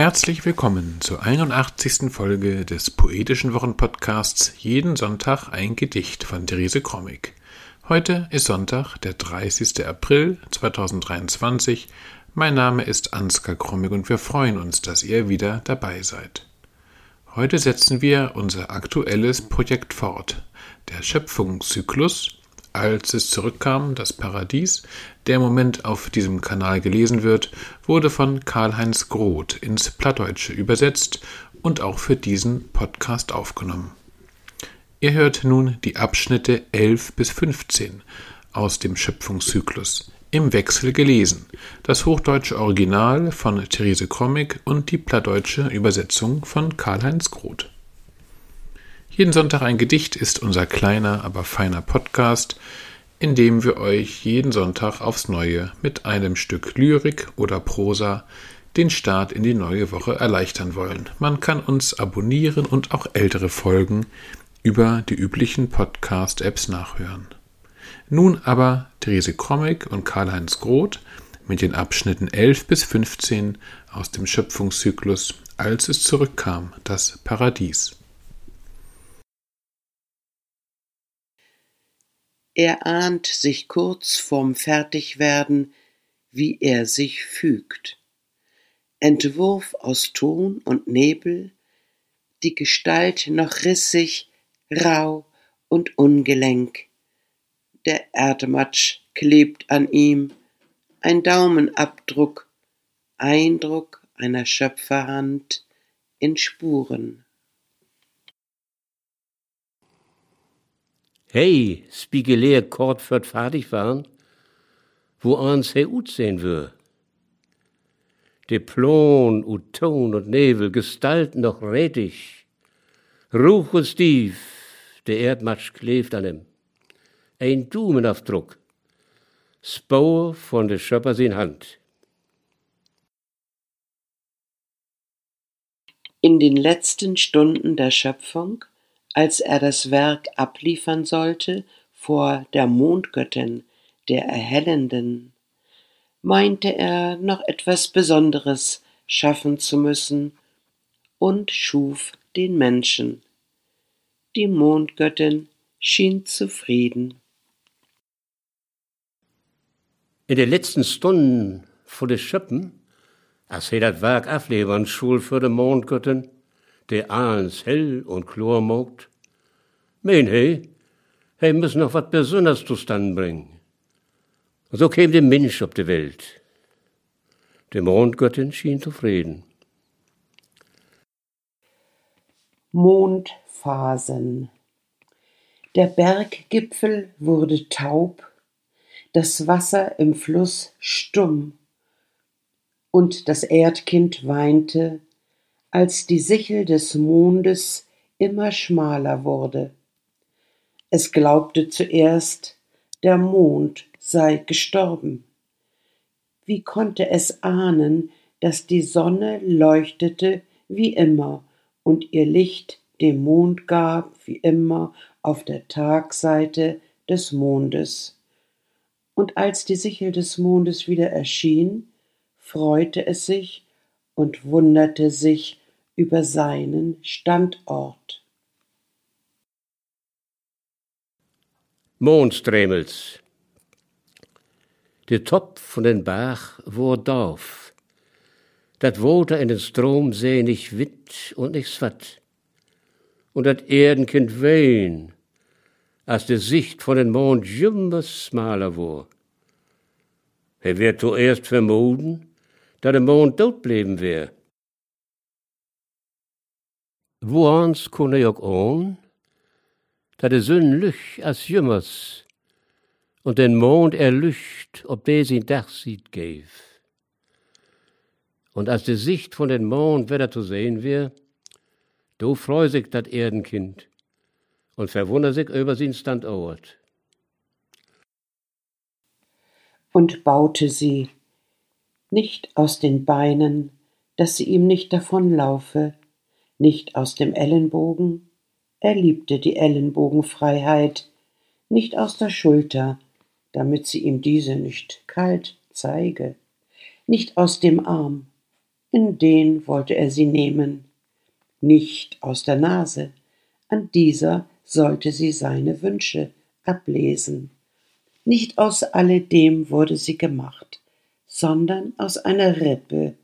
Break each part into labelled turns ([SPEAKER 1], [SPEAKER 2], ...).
[SPEAKER 1] Herzlich willkommen zur 81. Folge des Poetischen Wochenpodcasts Jeden Sonntag ein Gedicht von Therese Krommig. Heute ist Sonntag, der 30. April 2023. Mein Name ist Ansgar Krommig und wir freuen uns, dass ihr wieder dabei seid. Heute setzen wir unser aktuelles Projekt fort, der Schöpfungszyklus als es zurückkam, das Paradies, der im Moment auf diesem Kanal gelesen wird, wurde von Karl-Heinz Groth ins Plattdeutsche übersetzt und auch für diesen Podcast aufgenommen. Ihr hört nun die Abschnitte 11 bis 15 aus dem Schöpfungszyklus, im Wechsel gelesen, das hochdeutsche Original von Therese Krommig und die plattdeutsche Übersetzung von Karl-Heinz Groth. Jeden Sonntag ein Gedicht ist unser kleiner, aber feiner Podcast, in dem wir euch jeden Sonntag aufs Neue mit einem Stück Lyrik oder Prosa den Start in die neue Woche erleichtern wollen. Man kann uns abonnieren und auch ältere Folgen über die üblichen Podcast-Apps nachhören. Nun aber Therese Krommig und Karl-Heinz Groth mit den Abschnitten 11 bis 15 aus dem Schöpfungszyklus Als es zurückkam, das Paradies.
[SPEAKER 2] Er ahnt sich kurz vorm Fertigwerden, wie er sich fügt. Entwurf aus Ton und Nebel, die Gestalt noch rissig, rau und ungelenk. Der Erdmatsch klebt an ihm, ein Daumenabdruck, Eindruck einer Schöpferhand in Spuren.
[SPEAKER 3] Hey, Spiegelea kort wird fertig waren, wo ans he ut sehen wür. De Plon und Ton und Nebel, Gestalt noch rätig, Ruch und Stief, der Erdmatsch klebt an ihm. Ein Dumenaufdruck, Spauer von der Schöppers in Hand.
[SPEAKER 2] In den letzten Stunden der Schöpfung als er das Werk abliefern sollte vor der Mondgöttin, der Erhellenden, meinte er noch etwas Besonderes schaffen zu müssen und schuf den Menschen. Die Mondgöttin schien zufrieden.
[SPEAKER 3] In den letzten Stunden vor des Schöppen, als er das Werk abliefern schul für die Mondgöttin, der ahns hell und klar mogt. Mein he, he muss noch wat Besonderes zustande bringen. So käm der Mensch auf die Welt. Die Mondgöttin schien zufrieden.
[SPEAKER 2] Mondphasen. Der Berggipfel wurde taub, das Wasser im Fluss stumm, und das Erdkind weinte, als die Sichel des Mondes immer schmaler wurde. Es glaubte zuerst, der Mond sei gestorben. Wie konnte es ahnen, dass die Sonne leuchtete wie immer und ihr Licht dem Mond gab, wie immer auf der Tagseite des Mondes. Und als die Sichel des Mondes wieder erschien, freute es sich und wunderte sich über seinen Standort.
[SPEAKER 3] Mondstremels. Der Topf von den Bach wurde Dorf. Dat Woter in den Stromsee nicht witt und nicht swat. Und dat Erdenkind wehen, als die Sicht von den Mond jümmer smaler war. Er wird zuerst vermuten, dass der Mond tot bleiben wär. Woans kon hij ook aan, dat de zon lucht als jummers und den Mond erlücht, ob der sein Dach sieht geef. Und als die Sicht von den Mond wieder zu sehen wär, do freu sich dat Erdenkind und verwundert sich über sein Standort.
[SPEAKER 2] Und baute sie, nicht aus den Beinen, dass sie ihm nicht davonlaufe, nicht aus dem Ellenbogen, er liebte die Ellenbogenfreiheit, nicht aus der Schulter, damit sie ihm diese nicht kalt zeige, nicht aus dem Arm, in den wollte er sie nehmen, nicht aus der Nase, an dieser sollte sie seine Wünsche ablesen. Nicht aus alledem wurde sie gemacht, sondern aus einer Rippe,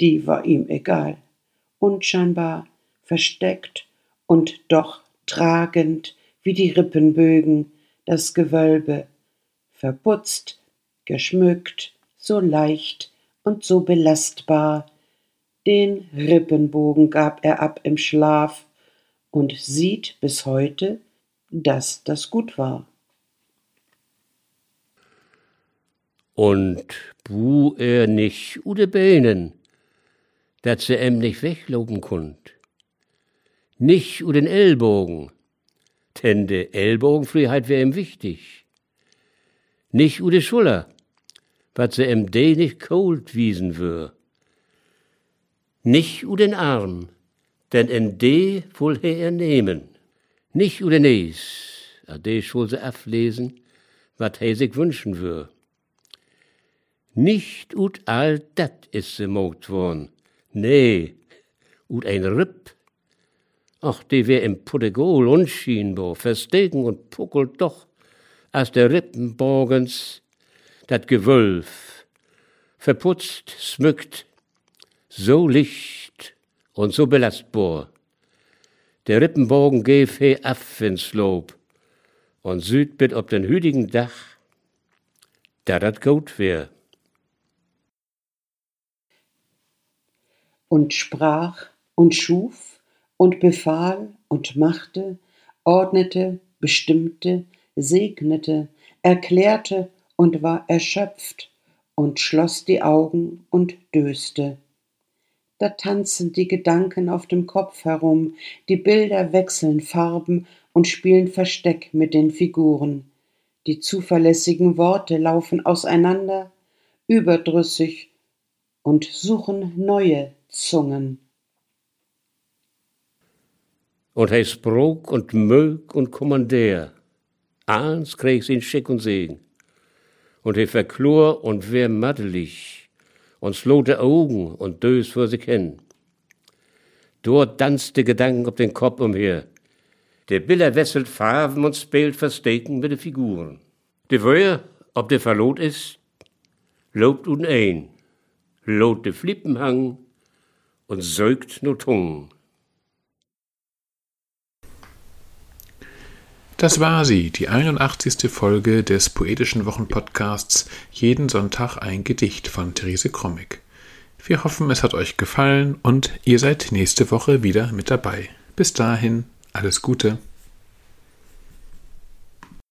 [SPEAKER 2] die war ihm egal, unscheinbar, versteckt und doch tragend wie die Rippenbögen das Gewölbe, verputzt, geschmückt, so leicht und so belastbar. Den Rippenbogen gab er ab im Schlaf und sieht bis heute, dass das gut war.
[SPEAKER 3] Und bu er nicht ude Beinen, dat se em nicht wegloben kund. Nicht u den Ellbogen, denn de Ellbogenfreiheit wär ihm wichtig. Nicht u de Schuller, wat se em de nicht cold wiesen wür. Nicht u den Arm, denn en de wohl er nehmen. Nicht u den Nees, a de schul se aflesen, wat he sich wünschen wür. Nicht ut all dat is se mogt worn, nee, ut ein Ripp. Ach, die wär im Puddegol unschienbar, verstegen und puckelt doch, als der Rippenborgens dat Gewölf, verputzt, smückt, so licht und so belastbar. Der Rippenbogen gäf he af ins Lob und Südbit ob den hüdigen Dach, da dat gut wär.
[SPEAKER 2] Und sprach und schuf und befahl und machte, ordnete, bestimmte, segnete, erklärte und war erschöpft und schloss die Augen und döste. Da tanzen die Gedanken auf dem Kopf herum, die Bilder wechseln Farben und spielen Versteck mit den Figuren. Die zuverlässigen Worte laufen auseinander, überdrüssig und suchen neue Zungen.
[SPEAKER 3] Und he sprok und mög und kommandär. Ahns krieg's in Schick und Segen. Und he verklor und wär mattelig und slote Augen und dös vor sich hin. Dort tanzte Gedanken ob den Kopf umher. Der Biller wesselt Farben und spielt Versteken mit den Figuren. De Wöhr, ob der verlot ist, lobt un ein, lot de Flippenhang und säugt nur Tungen.
[SPEAKER 1] Das war sie, die 81. Folge des Poetischen Wochenpodcasts Jeden Sonntag ein Gedicht von Therese Krommig. Wir hoffen, es hat euch gefallen und ihr seid nächste Woche wieder mit dabei. Bis dahin, alles Gute.